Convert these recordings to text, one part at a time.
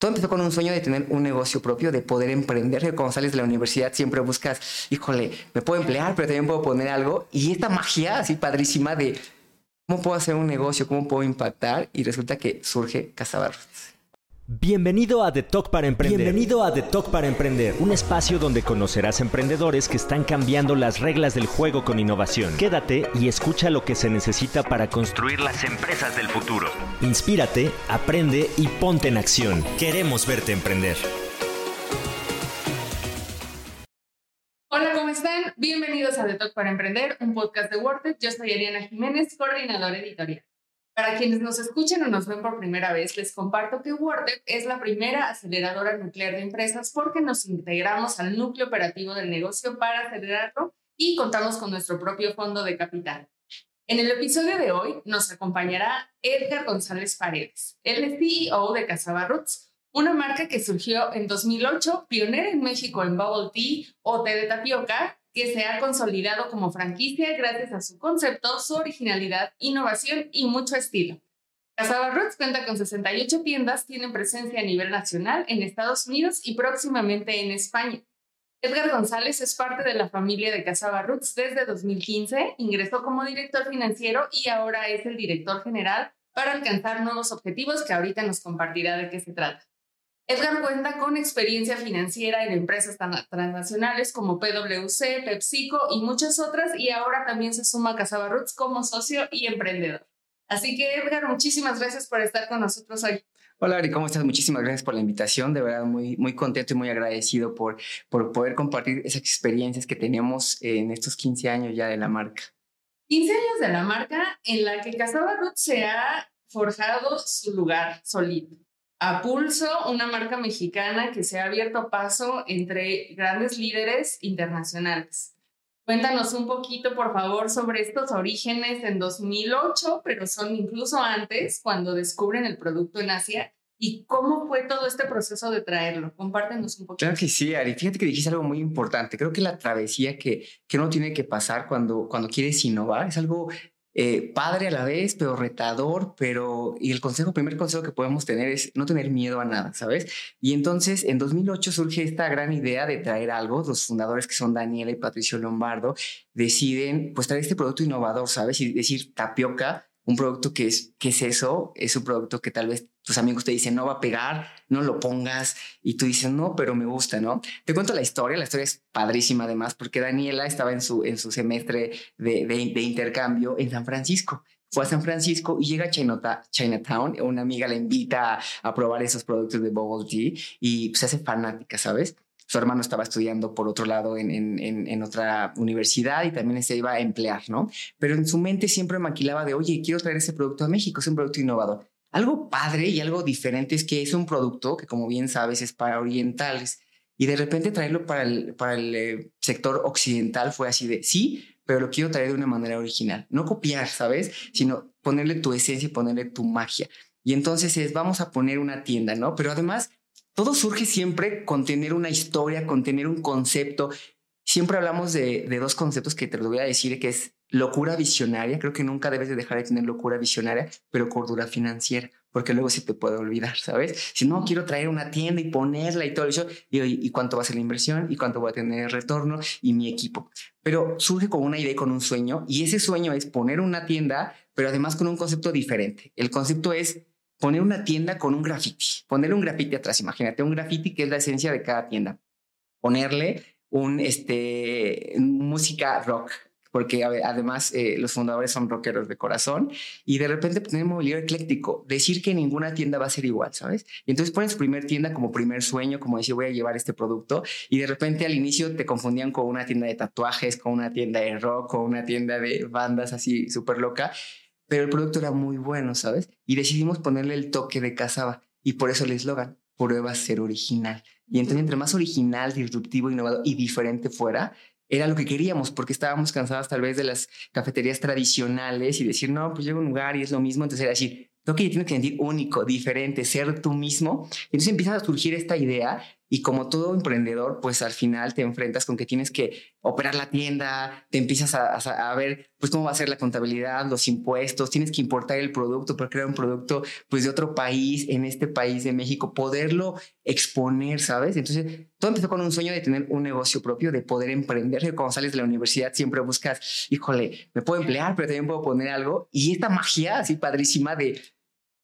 todo empezó con un sueño de tener un negocio propio, de poder emprender. Cuando sales de la universidad siempre buscas, híjole, me puedo emplear, pero también puedo poner algo. Y esta magia así padrísima de cómo puedo hacer un negocio, cómo puedo impactar. Y resulta que surge Casabarros. Bienvenido a The Talk para Emprender. Bienvenido a The Talk para Emprender, un espacio donde conocerás emprendedores que están cambiando las reglas del juego con innovación. Quédate y escucha lo que se necesita para construir las empresas del futuro. Inspírate, aprende y ponte en acción. Queremos verte emprender. Hola, ¿cómo están? Bienvenidos a The Talk para Emprender, un podcast de WordTech. Yo soy Ariana Jiménez, coordinadora editorial. Para quienes nos escuchen o nos ven por primera vez, les comparto que WordTech es la primera aceleradora nuclear de empresas porque nos integramos al núcleo operativo del negocio para acelerarlo y contamos con nuestro propio fondo de capital. En el episodio de hoy nos acompañará Edgar González Paredes. Es CEO de Casaba Roots, una marca que surgió en 2008, pionera en México en bubble tea o té de tapioca que se ha consolidado como franquicia gracias a su concepto, su originalidad, innovación y mucho estilo. Casaba Roots cuenta con 68 tiendas, tienen presencia a nivel nacional en Estados Unidos y próximamente en España. Edgar González es parte de la familia de Casaba Roots desde 2015, ingresó como director financiero y ahora es el director general para alcanzar nuevos objetivos que ahorita nos compartirá de qué se trata. Edgar cuenta con experiencia financiera en empresas transnacionales como PwC, PepsiCo y muchas otras, y ahora también se suma a Casaba Roots como socio y emprendedor. Así que, Edgar, muchísimas gracias por estar con nosotros hoy. Hola, Ari, ¿cómo estás? Muchísimas gracias por la invitación. De verdad, muy, muy contento y muy agradecido por, por poder compartir esas experiencias que tenemos en estos 15 años ya de la marca. 15 años de la marca en la que Casaba Roots se ha forjado su lugar solito a pulso una marca mexicana que se ha abierto paso entre grandes líderes internacionales. Cuéntanos un poquito, por favor, sobre estos orígenes en 2008, pero son incluso antes, cuando descubren el producto en Asia. ¿Y cómo fue todo este proceso de traerlo? Compártenos un poquito. Claro que sí, Ari. Fíjate que dijiste algo muy importante. Creo que la travesía que, que uno tiene que pasar cuando, cuando quieres innovar es algo eh, padre a la vez, pero retador, pero y el consejo, primer consejo que podemos tener es no tener miedo a nada, ¿sabes? Y entonces en 2008 surge esta gran idea de traer algo, los fundadores que son Daniela y Patricio Lombardo deciden pues traer este producto innovador, ¿sabes? Y decir tapioca un producto que es, ¿qué es eso? Es un producto que tal vez tus amigos te dicen, no va a pegar, no lo pongas, y tú dices, no, pero me gusta, ¿no? Te cuento la historia, la historia es padrísima además, porque Daniela estaba en su, en su semestre de, de, intercambio en San Francisco. Fue a San Francisco y llega a Chinatown, una amiga la invita a, a probar esos productos de Bubble Tea y se hace fanática, ¿sabes? Su hermano estaba estudiando por otro lado en, en, en, otra universidad y también se iba a emplear, ¿no? Pero en su mente siempre maquilaba de, oye, quiero traer ese producto a México, es un producto innovador. Algo padre y algo diferente es que es un producto que, como bien sabes, es para orientales. Y de repente traerlo para el, para el eh, sector occidental fue así de, sí, pero lo quiero traer de una manera original. No copiar, ¿sabes? Sino ponerle tu esencia y ponerle tu magia. Y entonces es, vamos a poner una tienda, ¿no? Pero además todo surge siempre con tener una historia, con tener un concepto. Siempre hablamos de, dos conceptos que te lo voy a decir, que es locura visionaria. Creo que nunca debes de dejar de tener locura visionaria, pero cordura financiera, porque luego se te puede olvidar, ¿sabes? Si no, quiero traer una tienda y ponerla y todo eso, y, y cuánto va a ser la inversión, y cuánto voy a tener el retorno, y mi equipo. Pero surge con una idea, con un sueño, y ese sueño es poner una tienda, pero además con un concepto diferente. El concepto es poner una tienda con un graffiti, ponerle un graffiti atrás, imagínate, un graffiti que es la esencia de cada tienda, ponerle un, este, música rock, porque además eh, los fundadores son rockeros de corazón, y de repente poner mobiliario ecléctico, decir que ninguna tienda va a ser igual, ¿sabes? Y entonces pones primer tienda como primer sueño, como decir, voy a llevar este producto, y de repente al inicio te confundían con una tienda de tatuajes, con una tienda de rock, con una tienda de bandas así súper loca, pero el producto era muy bueno, ¿sabes? Y decidimos ponerle el toque de cazaba y por eso el eslogan, prueba ser original. Y entonces entre más original, disruptivo, innovador y diferente fuera, era lo que queríamos, porque estábamos cansados tal vez de las cafeterías tradicionales y decir, no, pues llego a un lugar y es lo mismo. Entonces era decir, lo que tienes que sentir único, diferente, ser tú mismo. Y entonces empieza a surgir esta idea y como todo emprendedor, pues al final te enfrentas con que tienes que operar la tienda, te empiezas a, ver pues cómo va a ser la contabilidad, los impuestos, tienes que importar el producto para crear un producto pues de otro país, en este país de México, poderlo exponer, ¿sabes? Entonces, todo empezó con un sueño de tener un negocio propio, de poder emprender. Cuando sales de la universidad siempre buscas, híjole, me puedo emplear, pero también puedo poner algo. Y esta magia así padrísima de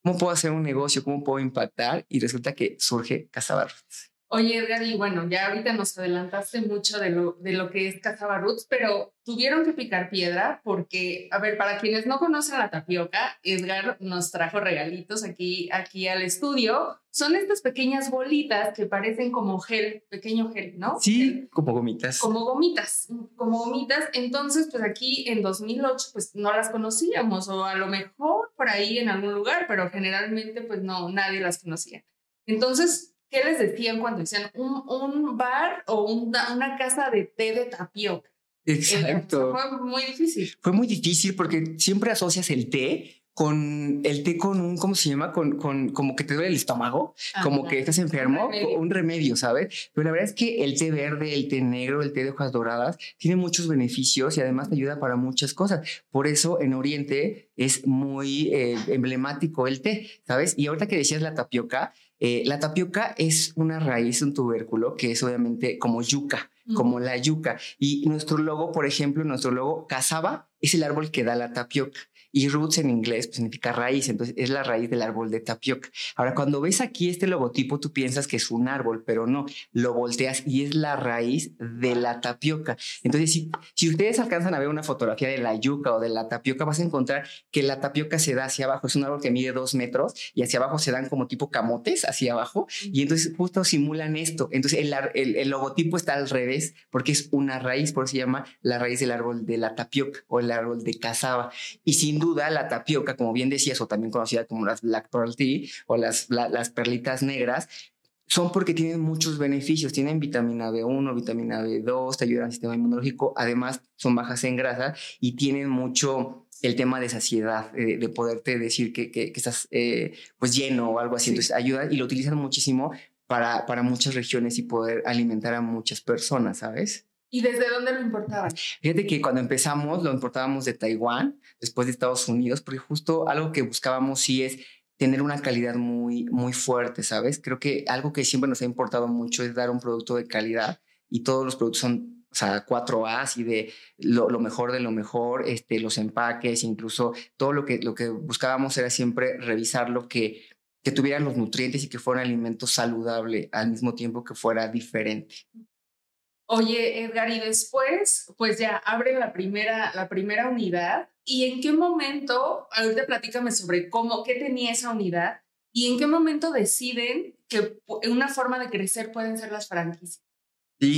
cómo puedo hacer un negocio, cómo puedo impactar, y resulta que surge Casabarros. Oye, Edgar, y bueno, ya ahorita nos adelantaste mucho de lo, de lo que es Cazabaruts, pero tuvieron que picar piedra porque, a ver, para quienes no conocen la tapioca, Edgar nos trajo regalitos aquí, aquí al estudio. Son estas pequeñas bolitas que parecen como gel, pequeño gel, ¿no? Sí, como gomitas. Como gomitas, como gomitas. Entonces, pues aquí en 2008, pues no las conocíamos, o a lo mejor por ahí en algún lugar, pero generalmente, pues no, nadie las conocía. Entonces, ¿qué les decían cuando decían un, un bar o una casa de té de tapioca? Exacto. fue muy difícil. Fue muy difícil porque siempre asocias el té con el té con un, ¿cómo se llama? Con, con como que te duele el estómago, como que estás enfermo, un remedio. ¿sabes? Pero la verdad es que el té verde, el té negro, el té de hojas doradas, tiene muchos beneficios y además te ayuda para muchas cosas. Por eso en Oriente es muy eh, emblemático el té, ¿sabes? Y ahorita que decías la tapioca, eh, la tapioca es una raíz, un tubérculo que es obviamente como yuca, como la yuca. Y nuestro logo, por ejemplo, nuestro logo casaba es el árbol que da la tapioca. Y roots en inglés pues, significa raíz, entonces es la raíz del árbol de tapioca. Ahora, cuando ves aquí este logotipo, tú piensas que es un árbol, pero no, lo volteas y es la raíz de la tapioca. Entonces, si, si ustedes alcanzan a ver una fotografía de la yuca o de la tapioca, vas a encontrar que la tapioca se da hacia abajo. Es un árbol que mide dos metros y hacia abajo se dan como tipo camotes hacia abajo. Y entonces justo simulan esto. Entonces, el, el, el logotipo está al revés porque es una raíz, por eso se llama la raíz del árbol de la tapioca o el árbol de cazaba. Y sin duda, la tapioca, como bien decías, o también conocida como las black pearl tea o las, las perlitas negras, son porque tienen muchos beneficios. Tienen vitamina B1, vitamina B2, te ayudan al sistema inmunológico. Además, son bajas en grasa y tienen mucho el tema de saciedad, eh, de poderte decir que, que, estás eh, pues lleno o algo así. Entonces, ayudan y lo utilizan muchísimo para, para muchas regiones y poder alimentar a muchas personas, ¿sabes? ¿Y desde dónde lo importaban? Fíjate que cuando empezamos lo importábamos de Taiwán, después de Estados Unidos, porque justo algo que buscábamos sí es tener una calidad muy, muy fuerte, ¿sabes? Creo que algo que siempre nos ha importado mucho es dar un producto de calidad y todos los productos son, o sea, 4A y de lo, mejor de lo mejor, este, los empaques, incluso todo lo que, lo que buscábamos era siempre revisar lo que, que tuvieran los nutrientes y que fuera un alimento saludable al mismo tiempo que fuera diferente. Oye, Edgar, y después, pues ya abren la primera, la primera unidad. ¿Y en qué momento, ahorita platícame sobre cómo, qué tenía esa unidad y en qué momento deciden que una forma de crecer pueden ser las franquicias?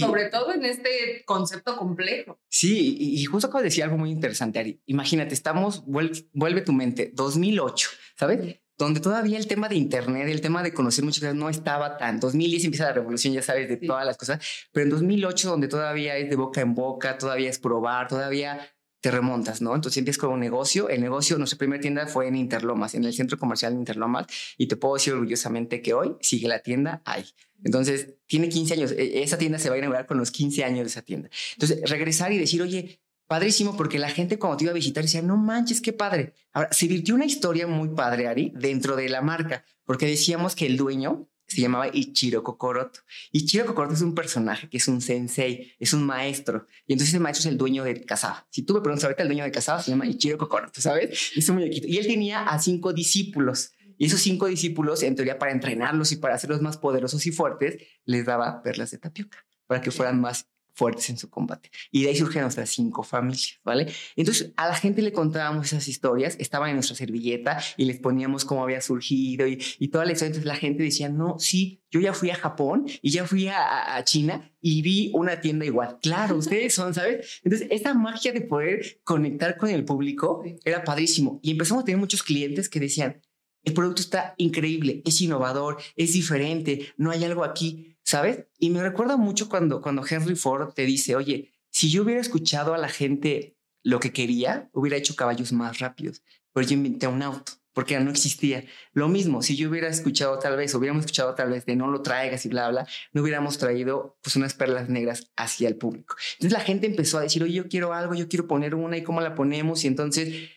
Sobre todo en este concepto complejo. Sí, y, justo acabo de decir algo muy interesante, Ari. Imagínate, estamos, vuelve, vuelve tu mente, 2008, ¿sabes? Donde todavía el tema de Internet, el tema de conocer muchas cosas no estaba tan. 2010 empieza la revolución, ya sabes, de todas las cosas, pero en 2008, donde todavía es de boca en boca, todavía es probar, todavía te remontas, ¿no? Entonces empiezas con un negocio. El negocio, nuestra primera tienda fue en Interlomas, en el centro comercial de Interlomas, y te puedo decir orgullosamente que hoy sigue la tienda ahí. Entonces, tiene 15 años. E, esa tienda se va a inaugurar con los 15 años de esa tienda. Entonces, regresar y decir, oye, padrísimo porque la gente cuando te iba a visitar decía, no manches, qué padre. Ahora, se virtió una historia muy padre, Ari, dentro de la marca, porque decíamos que el dueño se llamaba Ichiro Kokoroto. Ichiro Kokoroto es un personaje que es un sensei, es un maestro. Y entonces ese maestro es el dueño de Kasaba. Si tú me preguntas ahorita, el dueño de Kasaba se llama Ichiro Kokoroto, ¿sabes? Es un muñequito. Y él tenía a cinco discípulos. Y esos cinco discípulos, en teoría, para entrenarlos y para hacerlos más poderosos y fuertes, les daba perlas de tapioca para que fueran más fuertes en su combate. Y de ahí surgen nuestras cinco familias, ¿vale? Entonces a la gente le contábamos esas historias, estaban en nuestra servilleta y les poníamos cómo había surgido y, y toda la historia. Entonces la gente decía, no, sí, yo ya fui a Japón y ya fui a, a China y vi una tienda igual. Claro, ustedes son, ¿sabes? Entonces esa magia de poder conectar con el público era padrísimo. Y empezamos a tener muchos clientes que decían, el producto está increíble, es innovador, es diferente, no hay algo aquí. ¿sabes? Y me recuerda mucho cuando, cuando Henry Ford te dice, oye, si yo hubiera escuchado a la gente lo que quería, hubiera hecho caballos más rápidos, pero yo inventé un auto. porque no existía. Lo mismo, si yo hubiera escuchado tal vez, hubiéramos escuchado tal vez de no lo traigas y bla, bla, no hubiéramos traído pues unas perlas negras hacia el público. Entonces la gente empezó a decir, oye, yo quiero algo, yo quiero poner una y cómo la ponemos. Y entonces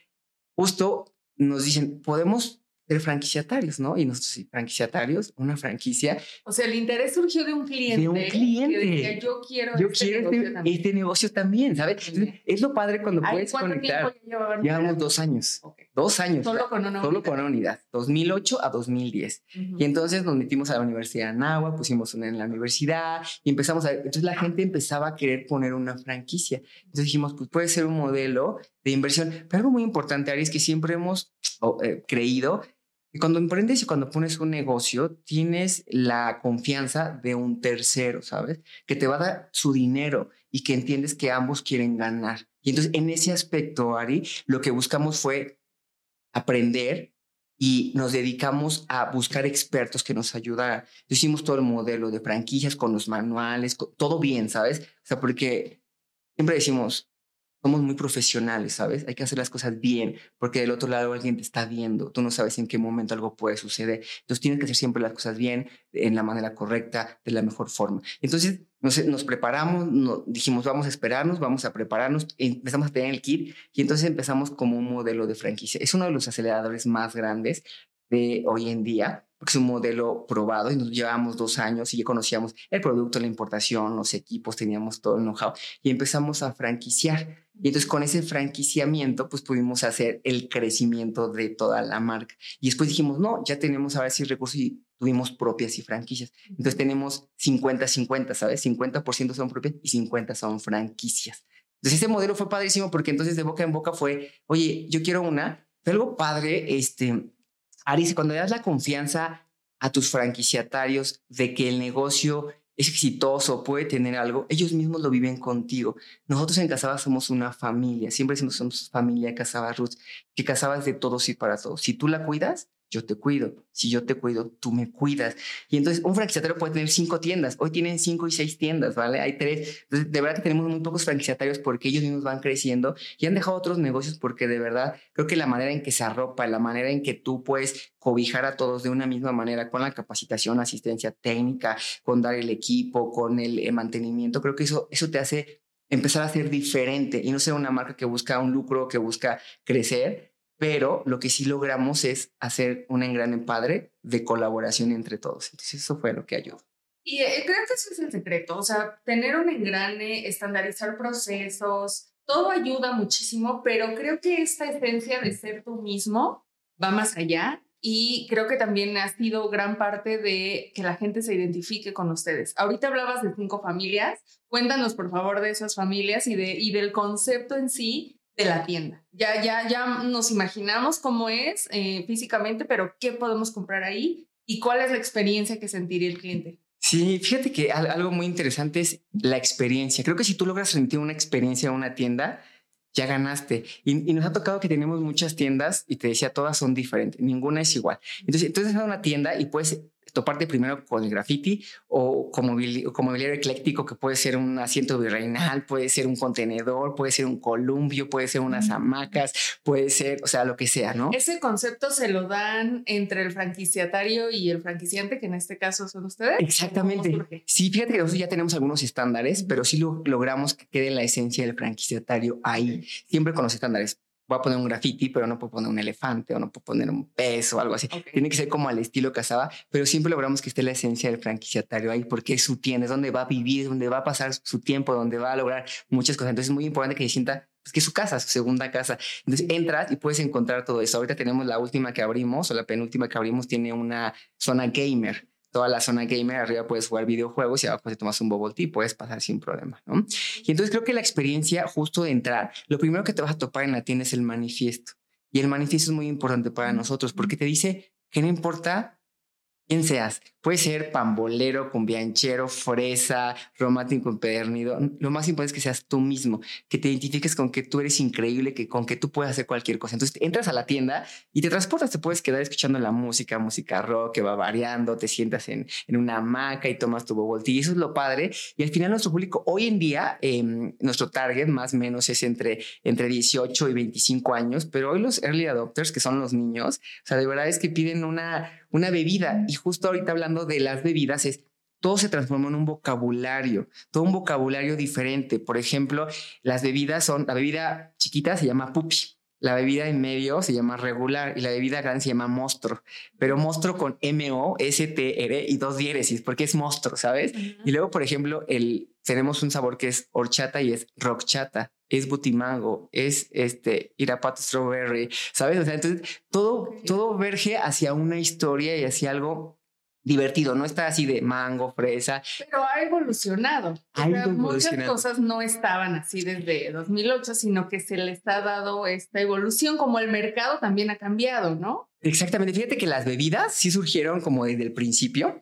justo nos dicen, podemos franquiciatarios, ¿no? Y nosotros franquiciatarios, una franquicia. O sea, el interés surgió de un cliente. De un cliente. Que decía, yo quiero, yo este, quiero negocio este, también. este negocio también, ¿sabes? Entonces, es lo padre cuando puedes ¿cuánto conectar. Llevamos dos años, Ok. dos años. Solo con una Solo unidad. con una unidad, 2008 a 2010. Ujú. Y entonces nos metimos a la Universidad de Anáhuac, pusimos una en la universidad y empezamos a... Entonces la gente empezaba a querer poner una franquicia. Entonces dijimos, pues puede ser un modelo de inversión. Pero algo muy importante, Ari, es que siempre hemos oh, eh, creído que cuando emprendes y cuando pones un negocio, tienes la confianza de un tercero, ¿sabes? Que te va a dar su dinero y que entiendes que ambos quieren ganar. Y entonces en ese aspecto, Ari, lo que buscamos fue aprender y nos dedicamos a buscar expertos que nos ayudaran. Hicimos todo el modelo de franquicias con los manuales, todo bien, ¿sabes? O sea, porque siempre decimos, somos muy profesionales, ¿sabes? Hay que hacer las cosas bien, porque del otro lado alguien te está viendo, tú no sabes en qué momento algo puede suceder. Entonces tienes que hacer siempre las cosas bien, en la manera correcta, de la mejor forma. Entonces nos, nos preparamos, no- dijimos, vamos a esperarnos, vamos a prepararnos, empezamos a tener el kit y entonces empezamos como un modelo de franquicia. Es uno de los aceleradores más grandes de hoy en día, porque es un modelo probado y nos llevamos dos años y ya conocíamos el producto, la importación, los equipos, teníamos todo el know-how y empezamos a franquiciar. Y entonces con ese franquiciamiento, pues pudimos hacer el crecimiento de toda la marca. Y después dijimos, no, ya tenemos ahora sí recursos y tuvimos propias y franquicias. Entonces tenemos 50-50, ¿sabes? 50% son propias y 50 son franquicias. Entonces ese modelo fue padrísimo porque entonces de boca en boca fue, oye, yo quiero una. Fue algo padre, este, Aris, cuando le das la confianza a tus franquiciatarios de que el negocio es exitoso, puede tener algo, ellos mismos lo viven contigo. Nosotros en Casaba somos una familia, siempre decimos somos familia Casaba Roots, que Casaba es de todos y para todos. Si tú la cuidas, yo te cuido. Si yo te cuido, tú me cuidas. Y entonces un franquiciatario puede tener cinco tiendas. Hoy tienen cinco y seis tiendas, ¿vale? Hay tres. Entonces, de verdad que tenemos muy pocos franquiciatarios porque ellos mismos van creciendo y han dejado otros negocios porque de verdad creo que la manera en que se arropa, la manera en que tú puedes cobijar a todos de una misma manera con la capacitación, asistencia técnica, con dar el equipo, con el eh, mantenimiento, creo que eso, eso te hace empezar a ser diferente y no ser una marca que busca un lucro, que busca crecer, pero lo que sí logramos es hacer un engrane padre de colaboración entre todos. Entonces eso fue lo que ayudó. Y eh, creo que eso es el secreto, o sea, tener un engrane, estandarizar procesos, todo ayuda muchísimo, pero creo que esta esencia de ser tú mismo va más allá y creo que también ha sido gran parte de que la gente se identifique con ustedes. Ahorita hablabas de cinco familias, cuéntanos por favor de esas familias y, de, y del concepto en sí de la tienda. Ya, ya, ya nos imaginamos cómo es eh, físicamente, pero ¿qué podemos comprar ahí? ¿Y cuál es la experiencia que sentiría el cliente? Sí, fíjate que al- algo muy interesante es la experiencia. Creo que si tú logras sentir una experiencia en una tienda, ya ganaste. Y, y nos ha tocado que tenemos muchas tiendas y te decía, todas son diferentes, ninguna es igual. Entonces, entonces a una tienda y puedes toparte primero con el graffiti o como, mobili- como mobiliario ecléctico que puede ser un asiento virreinal, puede ser un contenedor, puede ser un columpio, puede ser unas hamacas, puede ser, o sea, lo que sea, ¿no? Ese concepto se lo dan entre el franquiciatario y el franquiciante, que en este caso son ustedes. ¿Cómo Exactamente. Sí, fíjate que nosotros ya tenemos algunos estándares, pero sí lo, logramos que quede la esencia del franquiciatario ahí, siempre con los estándares. Voy a poner un graffiti, pero no puedo poner un elefante o no puedo poner un pez o algo así. Ok. Tiene que ser como al estilo Casaba, pero siempre logramos que esté la esencia del franquiciatario ahí, porque es su tienda, es donde va a vivir, es donde va a pasar su tiempo, donde va a lograr muchas cosas. Entonces es muy importante que se sienta pues, que es su casa, su segunda casa. Entonces entras y puedes encontrar todo eso. Ahorita tenemos la última que abrimos, o la penúltima que abrimos, tiene una zona gamer. Toda la zona gamer, arriba puedes jugar videojuegos y abajo te tomas un bubble tea, puedes pasar sin problema, ¿no? Y entonces creo que la experiencia justo de entrar, lo primero que te vas a topar en la tienda es el manifiesto. Y el manifiesto es muy importante para nosotros porque te dice que no importa quien seas. Puede ser pambolero, cumbianchero, fresa, romántico empedernido. Lo más importante es que seas tú mismo, que te identifiques con que tú eres increíble, que con que tú puedes hacer cualquier cosa. Entonces entras a la tienda y te transportas, te puedes quedar escuchando la música, música rock que va variando, te sientas en, en una hamaca y tomas tu bubble tea. Eso es lo padre. Y al final nuestro público, hoy en día, em, nuestro target más o menos es entre, entre 18 y 25 años, pero hoy los early adopters, que son los niños, o sea, de verdad es que piden una una bebida. Y justo ahorita hablando de las bebidas es todo se transformó en un vocabulario, todo un vocabulario diferente. Por ejemplo, las bebidas son, la bebida chiquita se llama pupi, la bebida en medio se llama regular y la bebida grande se llama monstruo, pero monstruo con M-O-S-T-R y dos diéresis, porque es monstruo, ¿sabes? Y luego, por ejemplo, el, tenemos un sabor que es horchata y es rockchata, es butimango, es este irapato strawberry, ¿sabes? O sea, entonces todo, todo verge hacia una historia y hacia algo divertido, no está así de mango, fresa. Pero ha evolucionado. Muchas cosas no estaban así desde 2008, sino que se les ha dado esta evolución, como el mercado también ha cambiado, ¿no? Exactamente. Fíjate que las bebidas sí surgieron como desde el principio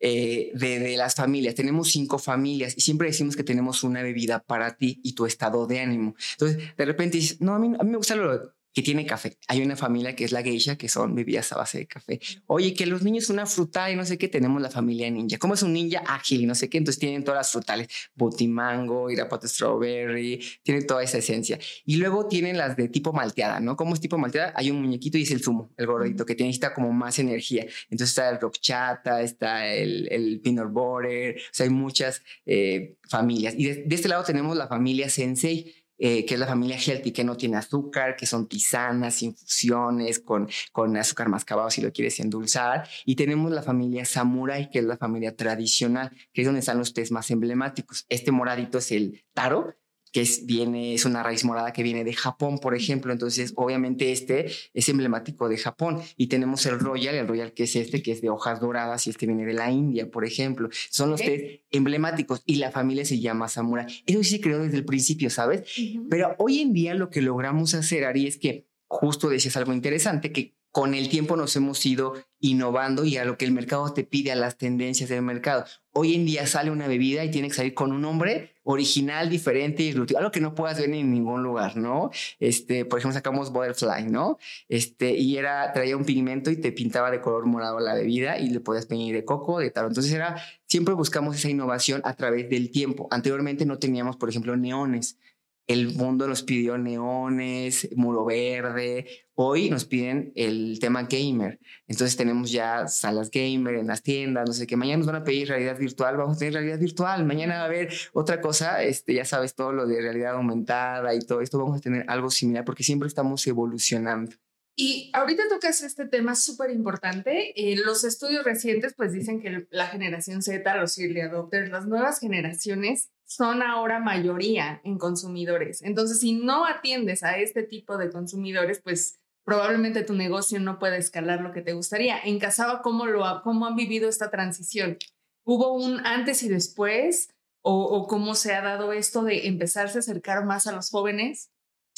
eh, de, las familias. Tenemos cinco familias y siempre decimos que tenemos una bebida para ti y tu estado de ánimo. Entonces, de repente dices, no, a mí, a mí me gusta lo, que tiene café. Hay una familia que es la geisha, que son bebidas a base de café. Oye, que los niños una fruta y no sé qué, tenemos la familia ninja. ¿Cómo es un ninja ágil y no sé qué? Entonces tienen todas las frutales, botimango, irapuato strawberry, tienen toda esa esencia. Y luego tienen las de tipo malteada, ¿no? ¿Cómo es tipo malteada? Hay un muñequito y es el zumo, el gordito, que necesita como más energía. Entonces está el rock chata, está el, el peanut butter, o sea, hay muchas eh, familias. Y de este lado tenemos la familia sensei, eh, que es la familia healthy, que no tiene azúcar, que son tisanas, infusiones con, con azúcar mascabado si lo quieres endulzar. Y tenemos la familia samurai, que es la familia tradicional, que es donde están los tés más emblemáticos. Este moradito es el taro, que es, viene, es una raíz morada que viene de Japón, por ejemplo. Entonces, obviamente este es emblemático de Japón. Y tenemos el Royal, el Royal que es este, que es de hojas doradas y este viene de la India, por ejemplo. Son los tres emblemáticos y la familia se llama Samurai. Eso sí se creó desde el principio, ¿sabes? Pero hoy en día lo que logramos hacer, Ari, es que justo decías algo interesante, que con el tiempo nos hemos ido innovando y a lo que el mercado te pide, a las tendencias del mercado. Hoy en día sale una bebida y tiene que salir con un nombre original, diferente y disruptivo, algo que no puedas ver en ningún lugar, ¿no? Este, por ejemplo, sacamos Butterfly, ¿no? Este, y era, traía un pigmento y te pintaba de color morado la bebida y le podías pedir de coco, de tal. Entonces era, siempre buscamos esa innovación a través del tiempo. Anteriormente no teníamos, por ejemplo, neones el mundo nos pidió neones, muro verde. Hoy nos piden el tema gamer. Entonces tenemos ya salas gamer en las tiendas, no sé qué. Mañana nos van a pedir realidad virtual, vamos a tener realidad virtual. Mañana va a haber otra cosa, este, ya sabes, todo lo de realidad aumentada y todo esto. Vamos a tener algo similar porque siempre estamos evolucionando. Y ahorita tocas este tema súper importante. Eh, los estudios recientes pues dicen que la generación Z, los early adopters, las nuevas generaciones son ahora mayoría en consumidores. Entonces, si no atiendes a este tipo de consumidores, pues probablemente tu negocio no puede escalar lo que te gustaría. En Casaba, ¿cómo, lo cómo han vivido esta transición? ¿Hubo un antes y después? ¿O, ¿O cómo se ha dado esto de empezarse a acercar más a los jóvenes?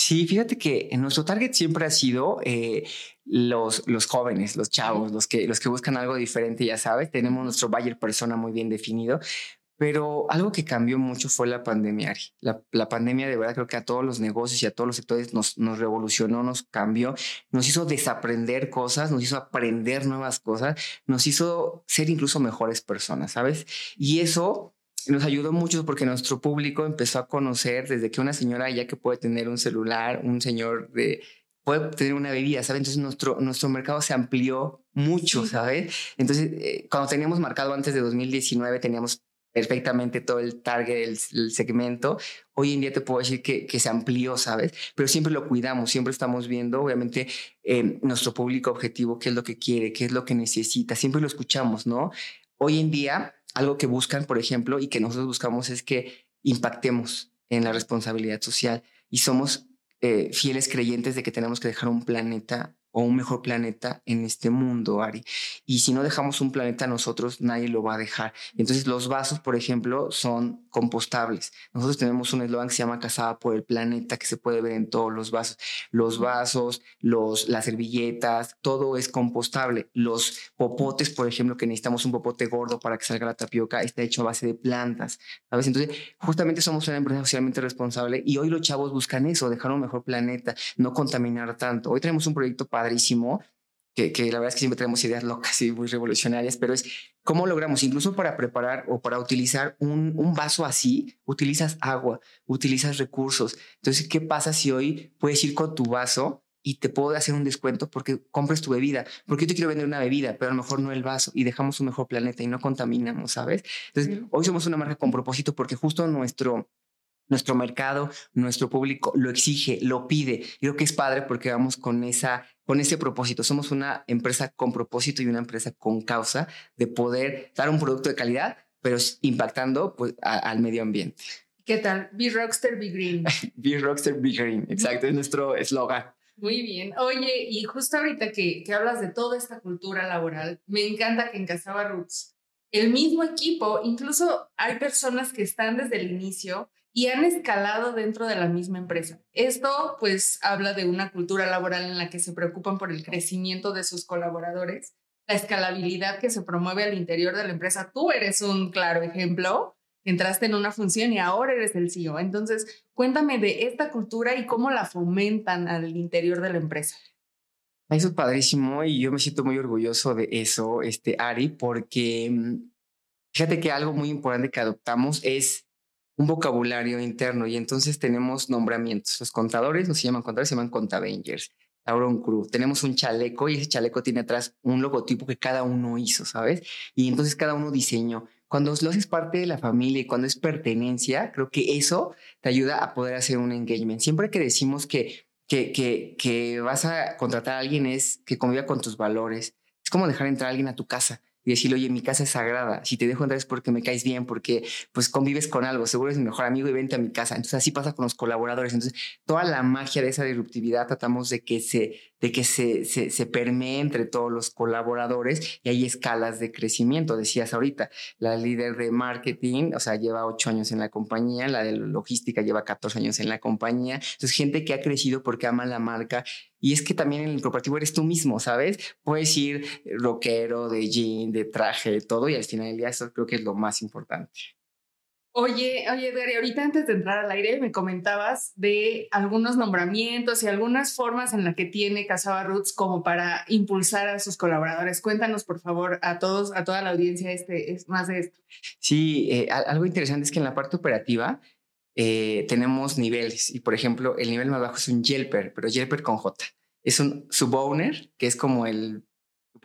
Sí, fíjate que nuestro target siempre ha sido eh, los, los jóvenes, los chavos, los que, los que buscan algo diferente, ya sabes. Tenemos nuestro buyer persona muy bien definido, pero algo que cambió mucho fue la pandemia. La, la, pandemia de verdad creo que a todos los negocios y a todos los sectores nos, nos revolucionó, nos cambió, nos hizo desaprender cosas, nos hizo aprender nuevas cosas, nos hizo ser incluso mejores personas, ¿sabes? Y eso nos ayudó mucho porque nuestro público empezó a conocer desde que una señora ya que puede tener un celular, un señor de puede tener una bebida, ¿sabes? Entonces nuestro, nuestro mercado se amplió mucho, ¿sabes? Entonces, eh, cuando teníamos marcado antes de 2019, teníamos perfectamente todo el target, el, segmento. Hoy en día te puedo decir que, que, se amplió, ¿sabes? Pero siempre lo cuidamos, siempre estamos viendo, obviamente, eh, nuestro público objetivo, qué es lo que quiere, qué es lo que necesita, siempre lo escuchamos, ¿no? Hoy en día algo que buscan, por ejemplo, y que nosotros buscamos es que impactemos en la responsabilidad social. Y somos eh, fieles creyentes de que tenemos que dejar un planeta o un mejor planeta en este mundo, Ari. Y si no dejamos un planeta a nosotros, nadie lo va a dejar. Entonces los vasos, por ejemplo, son compostables. Nosotros tenemos un eslogan que se llama Casada por el Planeta, que se puede ver en todos los vasos. Los vasos, los, las servilletas, todo es compostable. Los popotes, por ejemplo, que necesitamos un popote gordo para que salga la tapioca, está hecho a base de plantas, ¿sabes? Entonces, justamente somos una empresa socialmente responsable y hoy los chavos buscan eso, dejar un mejor planeta, no contaminar tanto. Hoy tenemos un proyecto para que, que, la verdad es que siempre tenemos ideas locas y muy revolucionarias, pero es cómo logramos, incluso para preparar o para utilizar un, un vaso así, utilizas agua, utilizas recursos. Entonces, ¿qué pasa si hoy puedes ir con tu vaso y te puedo hacer un descuento porque compres tu bebida, porque yo te quiero vender una bebida, pero a lo mejor no el vaso y dejamos un mejor planeta y no contaminamos, ¿sabes? Entonces, hoy somos una marca con propósito porque justo nuestro, nuestro mercado, nuestro público lo exige, lo pide. Creo que es padre porque vamos con esa con ese propósito. Somos una empresa con propósito y una empresa con causa de poder dar un producto de calidad, pero impactando pues, al medio ambiente. ¿Qué tal? Be Rockster, Be Green. be Rockster, Be Green. Exacto, es nuestro eslogan. Muy bien. Oye, y justo ahorita que, que hablas de toda esta cultura laboral, me encanta que en Casaba Roots el mismo equipo, incluso hay personas que están desde el inicio y han escalado dentro de la misma empresa. Esto pues habla de una cultura laboral en la que se preocupan por el crecimiento de sus colaboradores, la escalabilidad que se promueve al interior de la empresa. Tú eres un claro ejemplo. Entraste en una función y ahora eres el CEO. Entonces, cuéntame de esta cultura y cómo la fomentan al interior de la empresa. Eso es padrísimo y yo me siento muy orgulloso de eso, este, Ari, porque mm, fíjate que algo muy importante que adoptamos es un vocabulario interno y entonces tenemos nombramientos. Los contadores no se llaman contadores, se llaman contavengers. Auron Crew. Tenemos un chaleco y ese chaleco tiene atrás un logotipo que cada uno hizo, ¿sabes? Y entonces cada uno diseñó. Cuando lo haces parte de la familia y cuando es pertenencia, creo que eso te ayuda a poder hacer un engagement. Siempre que decimos que, que, que, que vas a contratar a alguien es que conviva con tus valores. Es como dejar entrar a alguien a tu casa y decirle, oye, mi casa es sagrada, si te dejo entrar es porque me caes bien, porque pues convives con algo, seguro es mi mejor amigo y vente a mi casa. Entonces así pasa con los colaboradores. Entonces toda la magia de esa disruptividad tratamos de que se de que se, se, se, permee entre todos los colaboradores y hay escalas de crecimiento. Decías ahorita, la líder de marketing, o sea, lleva ocho años en la compañía, la de logística lleva 14 años en la compañía. Entonces, gente que ha crecido porque ama la marca. Y es que también en el corporativo eres tú mismo, ¿sabes? Puedes ir rockero, de jean, de traje, de todo, y al final del día eso creo que es lo más importante. Oye, oye, Edgar, ahorita antes de entrar al aire me comentabas de algunos nombramientos y algunas formas en las que tiene Casaba Roots como para impulsar a sus colaboradores. Cuéntanos, por favor, a todos, a toda la audiencia, este, es más de esto. Sí, eh, algo interesante es que en la parte operativa eh, tenemos niveles y, por ejemplo, el nivel más bajo es un Yelper, pero Yelper con J. Es un subowner, que es como el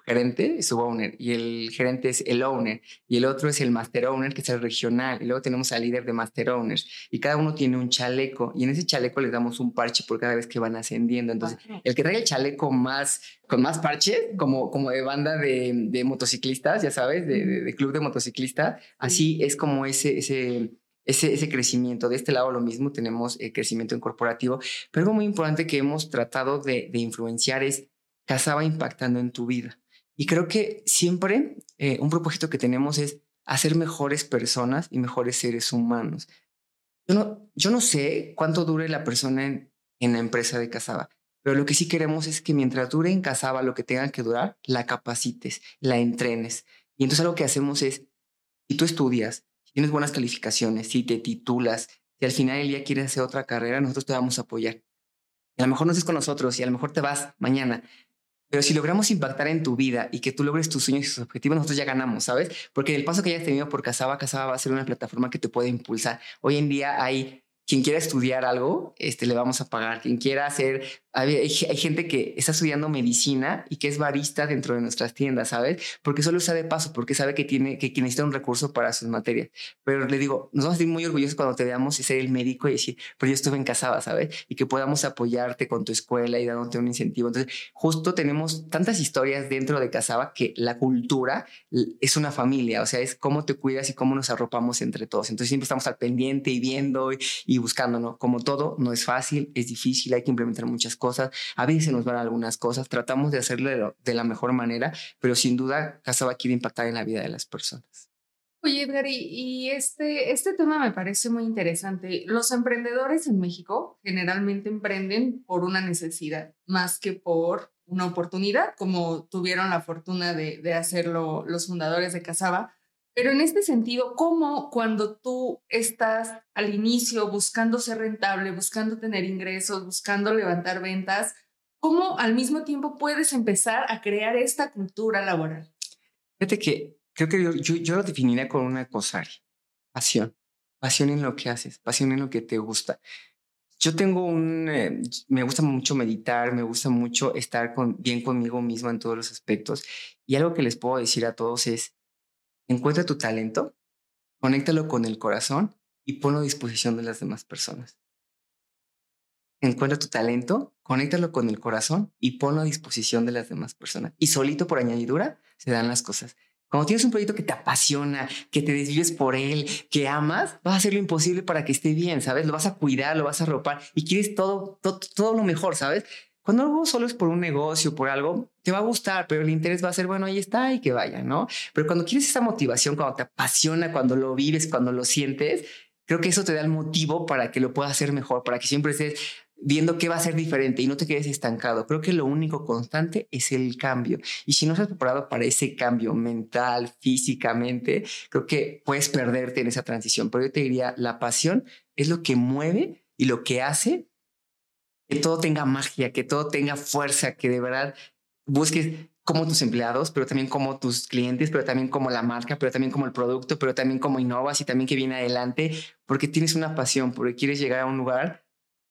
gerente, su owner, y el gerente es el owner, y el otro es el master owner, que es el regional, y luego tenemos al líder de master owners, y cada uno tiene un chaleco, y en ese chaleco le damos un parche por cada vez que van ascendiendo. Entonces, el que trae el chaleco más, con más parche, como, como de banda de, de motociclistas, ya sabes, de, de, club de motociclistas, así es como ese, ese, ese, ese, crecimiento. De este lado lo mismo, tenemos el crecimiento en corporativo, pero algo muy importante que hemos tratado de, influenciar es Casaba impactando en tu vida. Y creo que siempre eh, un propósito que tenemos es hacer mejores personas y mejores seres humanos. Yo no, yo no sé cuánto dure la persona en, en la empresa de Casaba, pero lo que sí queremos es que mientras dure en Casaba lo que tenga que durar, la capacites, la entrenes. Y entonces lo que hacemos es, si tú estudias, tienes buenas calificaciones, si te titulas, si al final del día quieres hacer otra carrera, nosotros te vamos a apoyar. a lo mejor no estés con nosotros y a lo mejor te vas mañana, pero si logramos impactar en tu vida y que tú logres tus sueños y tus objetivos, nosotros ya ganamos, ¿sabes? Porque el paso que hayas tenido por Casaba, Casaba va a ser una plataforma que te puede impulsar. Hoy en día hay quien quiera estudiar algo, este, le vamos a pagar. Quien quiera hacer hay, gente que está estudiando medicina y que es barista dentro de nuestras tiendas, ¿sabes? Porque solo usa de paso, porque sabe que tiene que, necesita un recurso para sus materias. Pero le digo, nos vamos a sentir muy orgullosos cuando te veamos y ser el médico y decir, pero yo estuve en casada, ¿sabes? Y que podamos apoyarte con tu escuela y dándote un incentivo. Entonces, justo tenemos tantas historias dentro de Casaba que la cultura es una familia, o sea, es cómo te cuidas y cómo nos arropamos entre todos. Entonces, siempre estamos al pendiente y viendo y, buscando, ¿no? Como todo, no es fácil, es difícil, hay que implementar muchas cosas, a veces nos van algunas cosas, tratamos de hacerlo de, la mejor manera, pero sin duda Casaba quiere impactar en la vida de las personas. Oye, Edgar, y, este, este tema me parece muy interesante. Los emprendedores en México generalmente emprenden por una necesidad más que por una oportunidad, como tuvieron la fortuna de, de hacerlo los fundadores de Casaba. Pero en este sentido, ¿cómo cuando tú estás al inicio buscando ser rentable, buscando tener ingresos, buscando levantar ventas, cómo al mismo tiempo puedes empezar a crear esta cultura laboral? Fíjate que creo que yo, lo definiría con una cosa, pasión, pasión en lo que haces, pasión en lo que te gusta. Yo tengo un, eh, me gusta mucho meditar, me gusta mucho estar con, bien conmigo mismo en todos los aspectos. Y algo que les puedo decir a todos es, Encuentra tu talento, conéctalo con el corazón y ponlo a disposición de las demás personas. Encuentra tu talento, conéctalo con el corazón y ponlo a disposición de las demás personas. Y solito por añadidura se dan las cosas. Cuando tienes un proyecto que te apasiona, que te desvives por él, que amas, vas a hacer lo imposible para que esté bien, ¿sabes? Lo vas a cuidar, lo vas a ropar y quieres todo, todo, todo lo mejor, ¿sabes? Cuando algo solo es por un negocio, por algo, te va a gustar, pero el interés va a ser, bueno, ahí está y que vaya, ¿no? Pero cuando quieres esa motivación, cuando te apasiona, cuando lo vives, cuando lo sientes, creo que eso te da el motivo para que lo puedas hacer mejor, para que siempre estés viendo qué va a ser diferente y no te quedes estancado. Creo que lo único constante es el cambio. Y si no estás preparado para ese cambio mental, físicamente, creo que puedes perderte en esa transición. Pero yo te diría, la pasión es lo que mueve y lo que hace que todo tenga magia, que todo tenga fuerza, que de verdad busques como tus empleados, pero también como tus clientes, pero también como la marca, pero también como el producto, pero también como innovas y también que viene adelante, porque tienes una pasión, porque quieres llegar a un lugar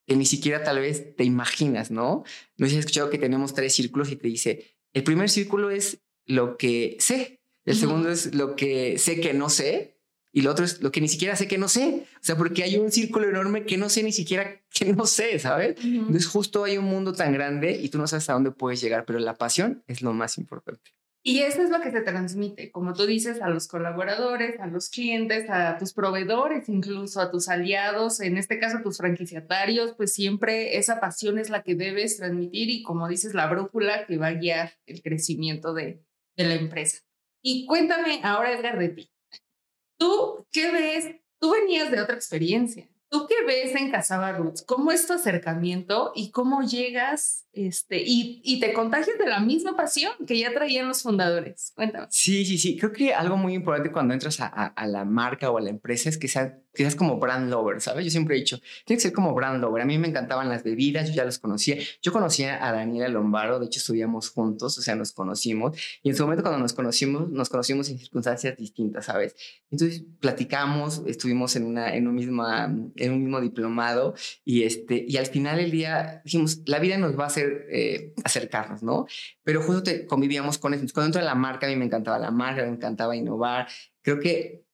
que ni siquiera tal vez te imaginas, ¿no? No sé si has escuchado que tenemos tres círculos y te dice, el primer círculo es lo que sé, el segundo es lo que sé que no sé, y lo otro es lo que ni siquiera sé que no sé. O sea, porque hay un círculo enorme que no sé ni siquiera que no sé, ¿sabes? Entonces justo hay un mundo tan grande y tú no sabes a dónde puedes llegar, pero la pasión es lo más importante. Y eso es lo que se transmite, como tú dices, a los colaboradores, a los clientes, a tus proveedores, incluso a tus aliados, en este caso a tus franquiciatarios, pues siempre esa pasión es la que debes transmitir y como dices, la brújula que va a guiar el crecimiento de, de la empresa. Y cuéntame ahora, Edgar, de ti. ¿Tú qué ves? Tú venías de otra experiencia. ¿Tú qué ves en Casaba Roots? ¿Cómo es tu acercamiento y cómo llegas este, y, y, te contagias de la misma pasión que ya traían los fundadores? Cuéntame. Sí, sí, sí. Creo que algo muy importante cuando entras a, a, la marca o a la empresa es que, sea, que seas como brand lover, ¿sabes? Yo siempre he dicho, tiene que ser como brand lover. A mí me encantaban las bebidas, yo ya los conocía. Yo conocía a Daniela Lombardo, de hecho estudiamos juntos, o sea, nos conocimos. Y en su momento cuando nos conocimos, nos conocimos en circunstancias distintas, ¿sabes? Entonces platicamos, estuvimos en, una, en un mismo en un mismo diplomado y, este, y al final del día dijimos, la vida nos va a hacer eh, acercarnos, ¿no? Pero justo te, convivíamos con eso. Cuando entro a la marca, a mí me encantaba la marca, me encantaba innovar. Creo que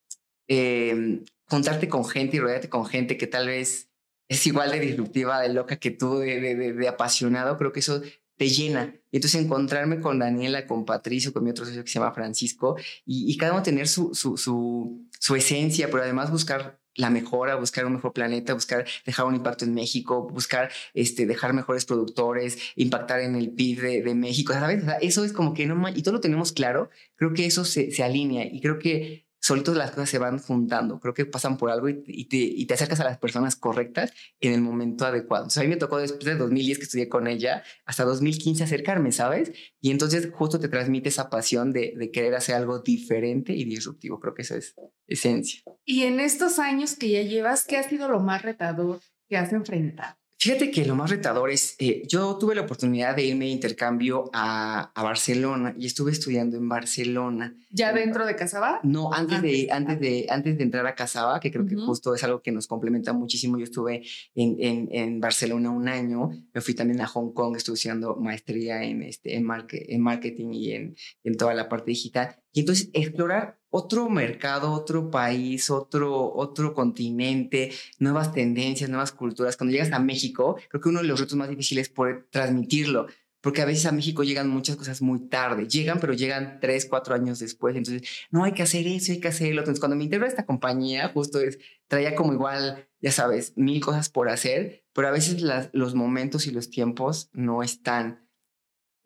eh, contarte con gente y rodearte con gente que tal vez es igual de disruptiva, de loca que tú, de, de, de, apasionado, creo que eso te llena. Y entonces encontrarme con Daniela, con Patricio, con mi otro socio que se llama Francisco, y, y cada uno tener su, su, su, su, esencia, pero además buscar la mejora, buscar un mejor planeta, buscar dejar un impacto en México, buscar este, dejar mejores productores, impactar en el PIB de, México, ¿sabes? eso es como que no, y todo lo tenemos claro, creo que eso se alinea y creo que solitos las cosas se van juntando. Creo que pasan por algo y, te, y, te, acercas a las personas correctas en el momento adecuado. O sea, a mí me tocó después de 2010 que estudié con ella, hasta 2015 acercarme, ¿sabes? Y entonces justo te transmite esa pasión de, de querer hacer algo diferente y disruptivo. Creo que eso es esencia. Y en estos años que ya llevas, ¿qué ha sido lo más retador que has enfrentado? Fíjate que lo más retador es, eh, yo tuve la oportunidad de irme de intercambio a, a, Barcelona y estuve estudiando en Barcelona. ¿Ya dentro de Casaba? No, antes, de, antes, de, antes de entrar a Casaba, que creo que justo es algo que nos complementa muchísimo. Yo estuve en, en, en, Barcelona un año, me fui también a Hong Kong, estudiando maestría en, este, en, en marketing y en, en toda la parte digital. Y entonces explorar otro mercado, otro país, otro, otro continente, nuevas tendencias, nuevas culturas. Cuando llegas a México, creo que uno de los retos más difíciles es poder transmitirlo. porque a veces a México llegan muchas cosas muy tarde, llegan, pero llegan tres, cuatro años después, entonces, no, hay que hacer eso, hay que hacerlo. Entonces, cuando me integro a esta compañía, justo es, traía como igual, ya sabes, mil cosas por hacer, pero a veces las, los momentos y los tiempos no están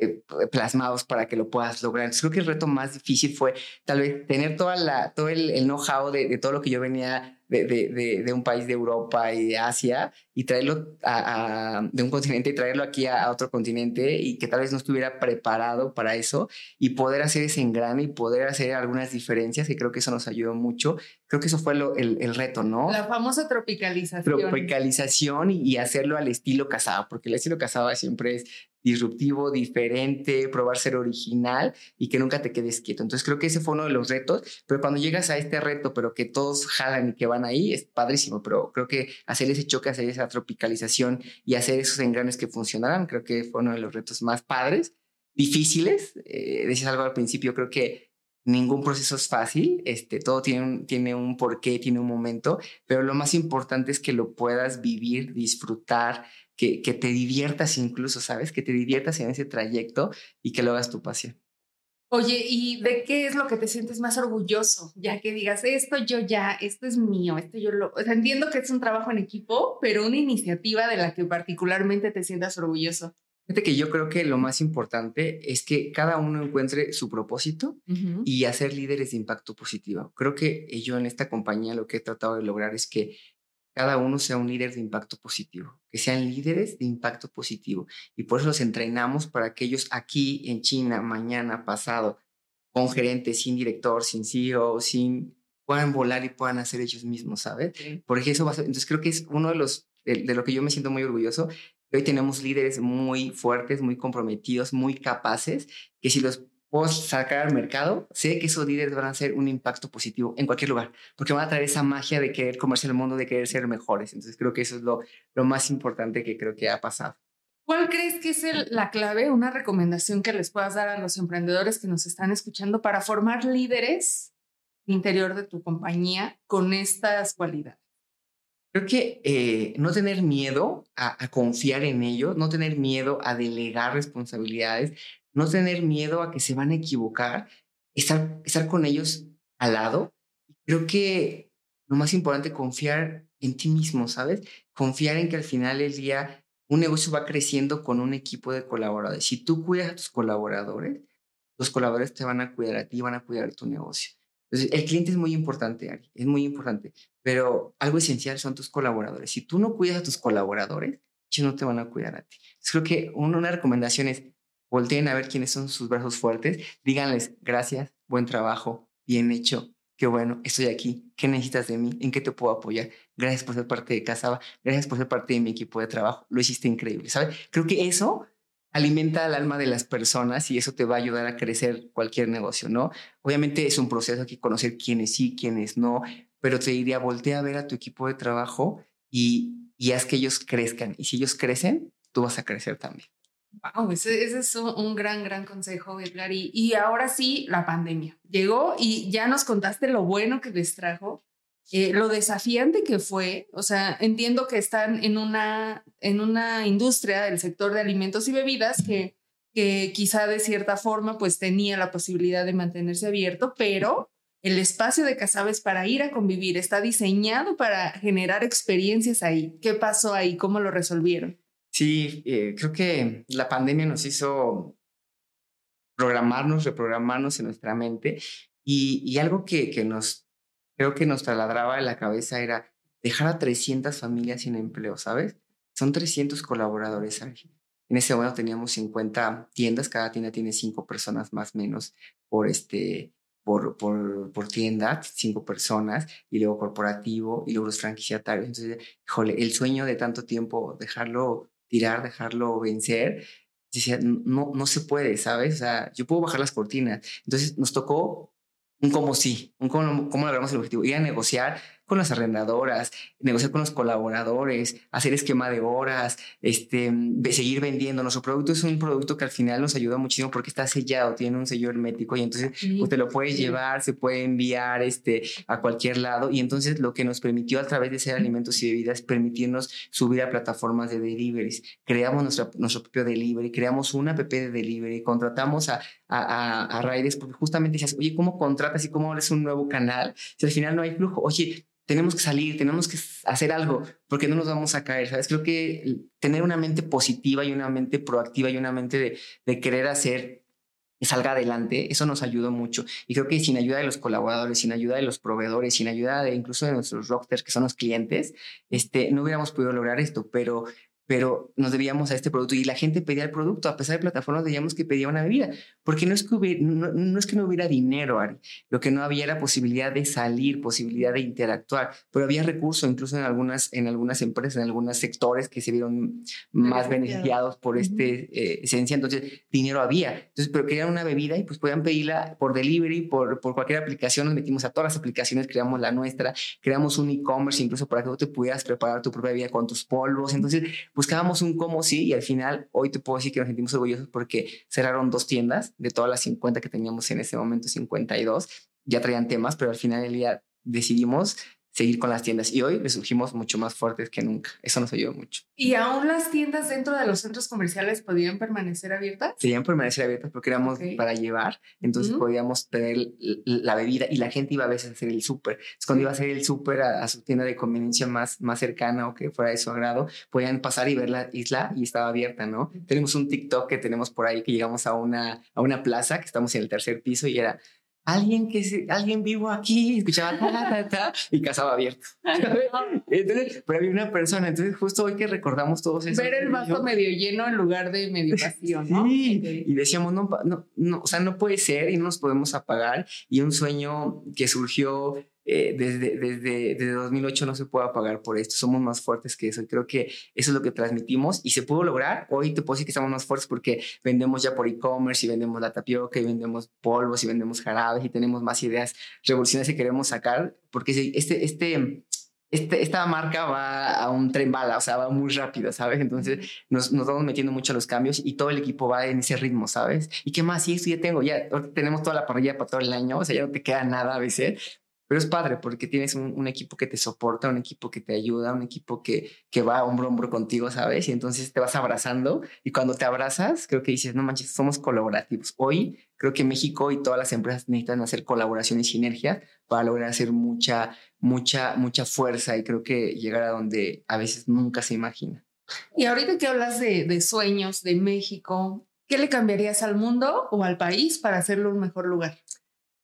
eh, plasmados para que lo puedas lograr. Entonces, creo que el reto más difícil fue tal vez tener toda la, todo el, know-how de, de todo lo que yo venía de, de, de, un país de Europa y de Asia y traerlo a, de un continente y traerlo aquí a, otro continente y que tal vez no estuviera preparado para eso y poder hacer ese engrane y poder hacer algunas diferencias y creo que eso nos ayudó mucho. Creo que eso fue lo, el, el, reto, ¿no? La famosa tropicalización. Tropicalización y, y, hacerlo al estilo casado, porque el estilo casado siempre es disruptivo, diferente, probar ser original y que nunca te quedes quieto. Entonces creo que ese fue uno de los retos, pero cuando llegas a este reto, pero que todos jalan y que van ahí, es padrísimo, pero creo que hacer ese choque, hacer esa tropicalización y hacer esos engranes que funcionaran, creo que fue uno de los retos más padres, difíciles. Eh, decías algo al principio, creo que ningún proceso es fácil, este, todo tiene un, tiene un porqué, tiene un momento, pero lo más importante es que lo puedas vivir, disfrutar, que, que te diviertas incluso, ¿sabes? Que te diviertas en ese trayecto y que lo hagas tu pasión. Oye, ¿y de qué es lo que te sientes más orgulloso? Ya que digas, esto yo ya, esto es mío, esto yo lo... O sea, entiendo que es un trabajo en equipo, pero una iniciativa de la que particularmente te sientas orgulloso. Fíjate que yo creo que lo más importante es que cada uno encuentre su propósito y hacer líderes de impacto positivo. Creo que yo en esta compañía lo que he tratado de lograr es que cada uno sea un líder de impacto positivo, que sean líderes de impacto positivo. Y por eso los entrenamos para que ellos aquí en China, mañana, pasado, con gerentes, sin director, sin CEO, sin puedan volar y puedan hacer ellos mismos, ¿sabes? Porque eso va a ser, entonces creo que es uno de los, de, lo que yo me siento muy orgulloso. Hoy tenemos líderes muy fuertes, muy comprometidos, muy capaces, que si los puedo sacar al mercado, sé que esos líderes van a hacer un impacto positivo en cualquier lugar, porque van a traer esa magia de querer comerse el mundo, de querer ser mejores. Entonces creo que eso es lo, lo más importante que creo que ha pasado. ¿Cuál crees que es la clave, una recomendación que les puedas dar a los emprendedores que nos están escuchando para formar líderes interior de tu compañía con estas cualidades? Creo que eh, no tener miedo a, confiar en ellos, no tener miedo a delegar responsabilidades, no tener miedo a que se van a equivocar, estar, estar con ellos al lado. Creo que lo más importante, confiar en ti mismo, ¿sabes? Confiar en que al final del día un negocio va creciendo con un equipo de colaboradores. Si tú cuidas a tus colaboradores, los colaboradores te van a cuidar a ti, van a cuidar tu negocio. El cliente es muy importante, es muy importante, pero algo esencial son tus colaboradores. Si tú no cuidas a tus colaboradores, ellos no te van a cuidar a ti. Creo que una recomendación es volteen a ver quiénes son sus brazos fuertes, díganles gracias, buen trabajo, bien hecho, qué bueno, estoy aquí, qué necesitas de mí, en qué te puedo apoyar, gracias por ser parte de Casaba, gracias por ser parte de mi equipo de trabajo, lo hiciste increíble, ¿sabes? Creo que eso alimenta el alma de las personas y eso te va a ayudar a crecer cualquier negocio, ¿no? Obviamente es un proceso aquí conocer quiénes sí, quiénes no, pero te diría, voltea a ver a tu equipo de trabajo y, y haz que ellos crezcan. Y si ellos crecen, tú vas a crecer también. Wow, ese, es un, gran, gran consejo, Edgar. Y, y, ahora sí, la pandemia llegó y ya nos contaste lo bueno que les trajo, lo desafiante que fue. O sea, entiendo que están en una, en una industria del sector de alimentos y bebidas que, que quizá de cierta forma pues tenía la posibilidad de mantenerse abierto, pero el espacio de Casabes para ir a convivir está diseñado para generar experiencias ahí. ¿Qué pasó ahí? ¿Cómo lo resolvieron? Sí, eh, creo que la pandemia nos hizo programarnos, reprogramarnos en nuestra mente y, y algo que, que, nos, creo que nos taladraba en la cabeza era dejar a 300 familias sin empleo, ¿sabes? Son 300 colaboradores. En ese momento teníamos 50 tiendas, cada tienda tiene cinco personas más o menos por, este, por, por, por tienda, cinco personas, y luego corporativo, y luego los franquiciatarios. Entonces, híjole, el sueño de tanto tiempo, dejarlo tirar, dejarlo vencer. Decía, no, no se puede, ¿sabes? O sea, yo puedo bajar las cortinas. Entonces nos tocó un como sí, un cómo, cómo logramos el objetivo, ir a negociar con las arrendadoras, negociar con los colaboradores, hacer esquema de horas, este, seguir vendiendo. Nuestro producto es un producto que al final nos ayuda muchísimo porque está sellado, tiene un sello hermético y entonces usted lo puede llevar, se puede enviar este, a cualquier lado y entonces lo que nos permitió a través de ser alimentos y bebidas permitirnos subir a plataformas de deliveries. Creamos nuestro, nuestro propio delivery, creamos una app de delivery, contratamos a, a, a, Raiders porque justamente decías, oye, ¿cómo contratas y cómo abres un nuevo canal? Si al final no hay flujo, oye, tenemos que salir, tenemos que hacer algo, porque no nos vamos a caer, ¿sabes? Creo que tener una mente positiva y una mente proactiva y una mente de, de querer hacer que salga adelante, eso nos ayudó mucho. Y creo que sin ayuda de los colaboradores, sin ayuda de los proveedores, sin ayuda de incluso de nuestros rockstars, que son los clientes, este, no hubiéramos podido lograr esto, pero pero nos debíamos a este producto y la gente pedía el producto, a pesar de plataformas veíamos que pedía una bebida, porque no es que, hubiera, no, es que no hubiera dinero, Ari. lo que no había era posibilidad de salir, posibilidad de interactuar, pero había recursos incluso en algunas, en algunas empresas, en algunos sectores que se vieron más beneficiados por esta eh, esencia, entonces dinero había, entonces, pero querían una bebida y pues podían pedirla por delivery, por, por cualquier aplicación, nos metimos a todas las aplicaciones, creamos la nuestra, creamos un e-commerce incluso para que tú te pudieras preparar tu propia bebida con tus polvos, entonces buscábamos un cómo sí y al final hoy te puedo decir que nos sentimos orgullosos porque cerraron dos tiendas de todas las 50 que teníamos en ese momento, 52, ya traían temas, pero al final del día decidimos seguir con las tiendas. Y hoy resurgimos mucho más fuertes que nunca. Eso nos ayudó mucho. ¿Y aún las tiendas dentro de los centros comerciales podían permanecer abiertas? Podían permanecer abiertas porque éramos para llevar, entonces podíamos tener la bebida y la gente iba a veces a hacer el súper. Cuando iba a hacer el súper a, su tienda de conveniencia más, más cercana o que fuera de su agrado, podían pasar y ver la isla y estaba abierta, ¿no? Tenemos un TikTok que tenemos por ahí que llegamos a una, a una plaza que estamos en el tercer piso y era alguien que alguien vivo aquí, escuchaba ta, ta, y casaba abierto. entonces, pero había una persona, entonces justo hoy que recordamos todos eso. Ver el vaso medio lleno en lugar de medio vacío, ¿no? Sí, y decíamos, no, no, no, o sea, no puede ser y no nos podemos apagar. Y un sueño que surgió eh, desde, desde, desde 2008 no se puede apagar por esto. Somos más fuertes que eso. Y creo que eso es lo que transmitimos y se pudo lograr. Hoy te puedo decir que estamos más fuertes porque vendemos ya por e-commerce y vendemos la tapioca y vendemos polvos y vendemos jarabes y tenemos más ideas revolucionarias que queremos sacar porque este, este, este, esta marca va a un tren bala, o sea, va muy rápido, ¿sabes? Entonces nos, nos vamos metiendo mucho a los cambios y todo el equipo va en ese ritmo, ¿sabes? ¿Y qué más? Y esto ya tengo, ya tenemos toda la parrilla para todo el año, o sea, ya no te queda nada a veces, pero es padre porque tienes un, equipo que te soporta, un equipo que te ayuda, un equipo que, que va hombro a hombro contigo, ¿sabes? Y entonces te vas abrazando y cuando te abrazas, creo que dices, no manches, somos colaborativos. Hoy creo que México y todas las empresas necesitan hacer colaboración y sinergia para lograr hacer mucha, mucha, mucha fuerza y creo que llegar a donde a veces nunca se imagina. Y ahorita que hablas de, de sueños de México, ¿qué le cambiarías al mundo o al país para hacerlo un mejor lugar?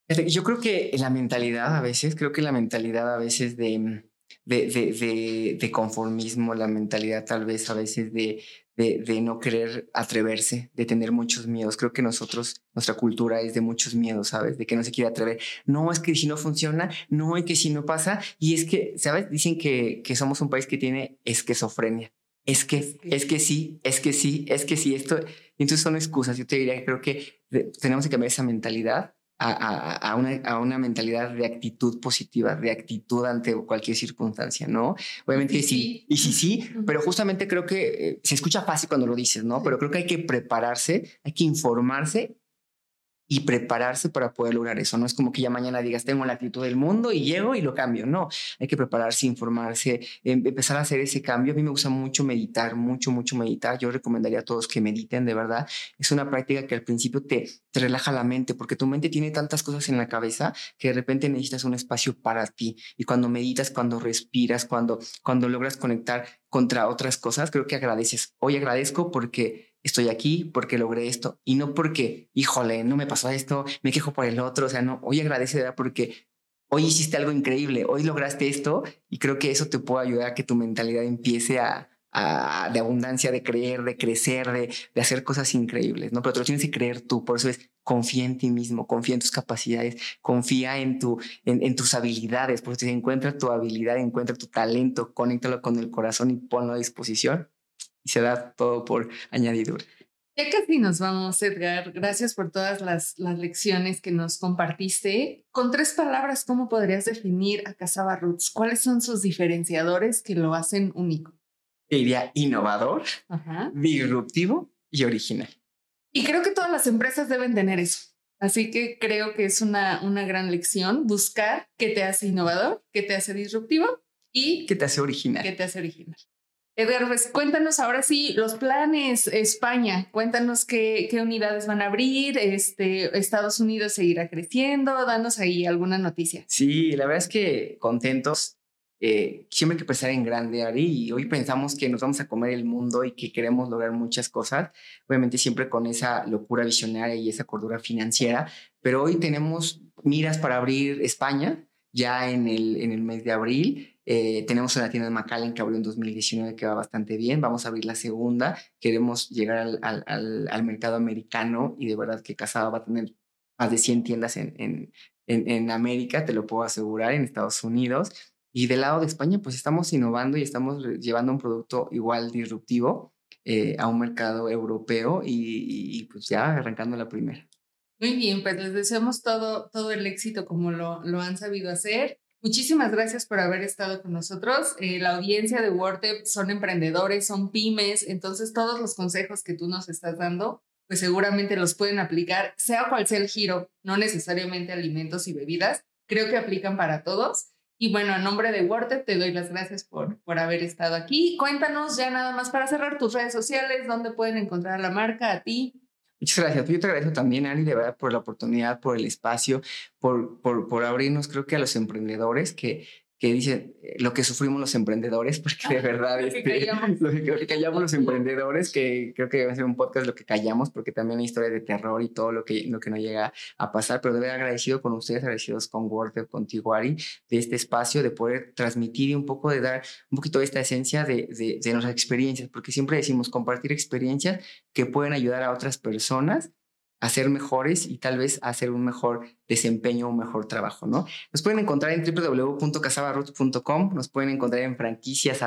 Yo creo que la mentalidad a veces, creo que la mentalidad a veces de, de, de, de, conformismo, la mentalidad tal vez a veces de, de, no querer atreverse, de tener muchos miedos. Creo que nosotros, nuestra cultura es de muchos miedos, ¿sabes? De que no se quiere atrever. No, es que si no funciona, no, es que si no pasa. Y es que, ¿sabes? Dicen que, que somos un país que tiene esquizofrenia. Es que, es que sí, es que sí, es que sí, esto. Y entonces son excusas. Yo te diría que creo que tenemos que cambiar esa mentalidad a, una, a, una, mentalidad de actitud positiva, de actitud ante cualquier circunstancia, ¿no? Obviamente sí, y sí, sí, pero justamente creo que eh, se escucha fácil cuando lo dices, ¿no? Pero creo que hay que prepararse, hay que informarse y prepararse para poder lograr eso. No es como que ya mañana digas, tengo la actitud del mundo y llego y lo cambio. No, hay que prepararse, informarse, em, empezar a hacer ese cambio. A mí me gusta mucho meditar, mucho, mucho meditar. Yo recomendaría a todos que mediten, de verdad. Es una práctica que al principio te, te relaja la mente, porque tu mente tiene tantas cosas en la cabeza que de repente necesitas un espacio para ti. Y cuando meditas, cuando respiras, cuando, cuando logras conectar contra otras cosas, creo que agradeces. Hoy agradezco porque estoy aquí porque logré esto y no porque, híjole, no me pasó esto, me quejo por el otro, o sea, no, hoy agradece porque hoy hiciste algo increíble, hoy lograste esto y creo que eso te puede ayudar a que tu mentalidad empiece a, a de abundancia, de creer, de crecer, de, de, hacer cosas increíbles, ¿no? Pero te lo tienes que creer tú, por eso es confía en ti mismo, confía en tus capacidades, confía en, tu, en, en tus habilidades, porque si encuentra tu habilidad, encuentra tu talento, conéctalo con el corazón y ponlo a disposición y se da todo por añadidura. Ya casi nos vamos, Edgar. Gracias por todas las, las lecciones que nos compartiste. Con tres palabras, ¿cómo podrías definir a Casaba Roots? ¿Cuáles son sus diferenciadores que lo hacen único? Diría innovador, disruptivo y original. Y creo que todas las empresas deben tener eso. Así que creo que es una, una gran lección buscar qué te hace innovador, qué te hace disruptivo y qué te hace original. ¿Qué te hace original? Edgar, pues cuéntanos ahora sí los planes España, cuéntanos qué, qué, unidades van a abrir, este, Estados Unidos seguirá creciendo, danos ahí alguna noticia. Sí, la verdad es que contentos, eh, siempre hay que pensar en grande, Ari, y hoy pensamos que nos vamos a comer el mundo y que queremos lograr muchas cosas, obviamente siempre con esa locura visionaria y esa cordura financiera, pero hoy tenemos miras para abrir España ya en el, en el mes de abril. Eh, tenemos una tienda de McAllen que abrió en 2019 que va bastante bien. Vamos a abrir la segunda. Queremos llegar al, al, al, mercado americano y de verdad que Casada va a tener más de 100 tiendas en, en, en, América, te lo puedo asegurar, en Estados Unidos. Y del lado de España, pues estamos innovando y estamos llevando un producto igual disruptivo eh, a un mercado europeo y, y, pues ya arrancando la primera. Muy bien, pues les deseamos todo, todo el éxito como lo, lo han sabido hacer. Muchísimas gracias por haber estado con nosotros. Eh, la audiencia de WordTep son emprendedores, son pymes, entonces todos los consejos que tú nos estás dando, pues seguramente los pueden aplicar, sea cual sea el giro, no necesariamente alimentos y bebidas, creo que aplican para todos. Y bueno, a nombre de WordTep te doy las gracias por, por haber estado aquí. Cuéntanos ya nada más para cerrar tus redes sociales, dónde pueden encontrar a la marca, a ti. Muchas gracias. Yo te agradezco también, Ari, de verdad, por la oportunidad, por el espacio, por, por, por abrirnos, creo que a los emprendedores que, que dice eh, lo que sufrimos los emprendedores, porque de verdad lo, que este, callamos. lo, que, callamos los emprendedores, que creo que va a ser un podcast lo que callamos, porque también hay historias de terror y todo lo que, lo que no llega a pasar, pero de verdad agradecido con ustedes, agradecidos con Word, con Tiguari, de este espacio, de poder transmitir y un poco de dar un poquito de esta esencia de, de, de nuestras experiencias, porque siempre decimos compartir experiencias que pueden ayudar a otras personas a ser mejores y tal vez hacer un mejor desempeño, un mejor trabajo, ¿no? Nos pueden encontrar en www.casabarroots.com, nos pueden encontrar en franquicias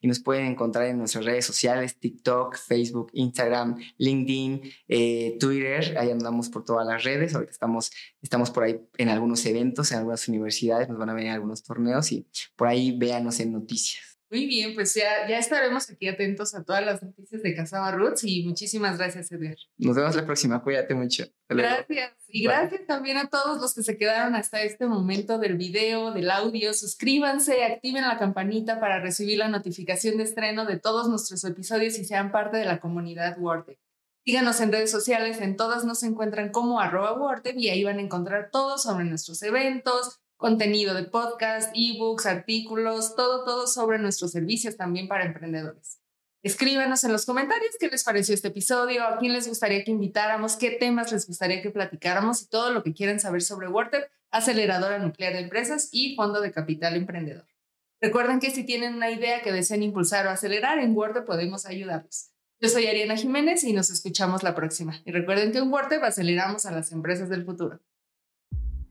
y nos pueden encontrar en nuestras redes sociales, TikTok, Facebook, Instagram, LinkedIn, eh, Twitter, ahí andamos por todas las redes, ahorita estamos, estamos por ahí en algunos eventos, en algunas universidades, nos van a en algunos torneos y por ahí véanos en noticias. Muy bien, pues ya, ya estaremos aquí atentos a todas las noticias de Casaba Roots y muchísimas gracias, Edgar. Nos vemos la próxima, cuídate mucho. Gracias. Y gracias también a todos los que se quedaron hasta este momento del video, del audio. Suscríbanse, activen la campanita para recibir la notificación de estreno de todos nuestros episodios y sean parte de la comunidad WordTech. Síganos en redes sociales, en todas nos encuentran como arroba WordTech y ahí van a encontrar todo sobre nuestros eventos, contenido de podcast, ebooks, artículos, todo, todo sobre nuestros servicios también para emprendedores. Escríbanos en los comentarios qué les pareció este episodio, a quién les gustaría que invitáramos, qué temas les gustaría que platicáramos y todo lo que quieran saber sobre WordTech, aceleradora nuclear de empresas y fondo de capital emprendedor. Recuerden que si tienen una idea que deseen impulsar o acelerar, en WordTech podemos ayudarlos. Yo soy Ariana Jiménez y nos escuchamos la próxima. Y recuerden que en WordTech aceleramos a las empresas del futuro.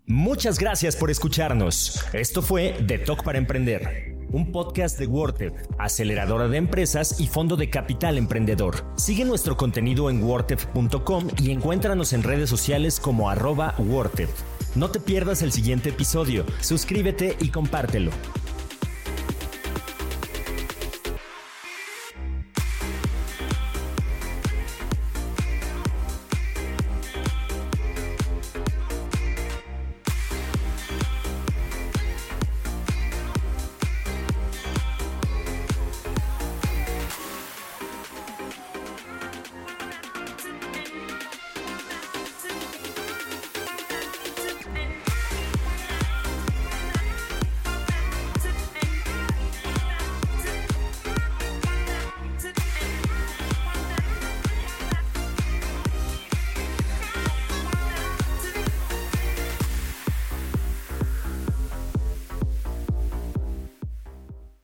Muchas gracias por escucharnos. Esto fue The Talk para Emprender, un podcast de WordTech, aceleradora de empresas y fondo de capital emprendedor. Sigue nuestro contenido en wordtech.com y encuéntranos en redes sociales como arroba No te pierdas el siguiente episodio, suscríbete y compártelo.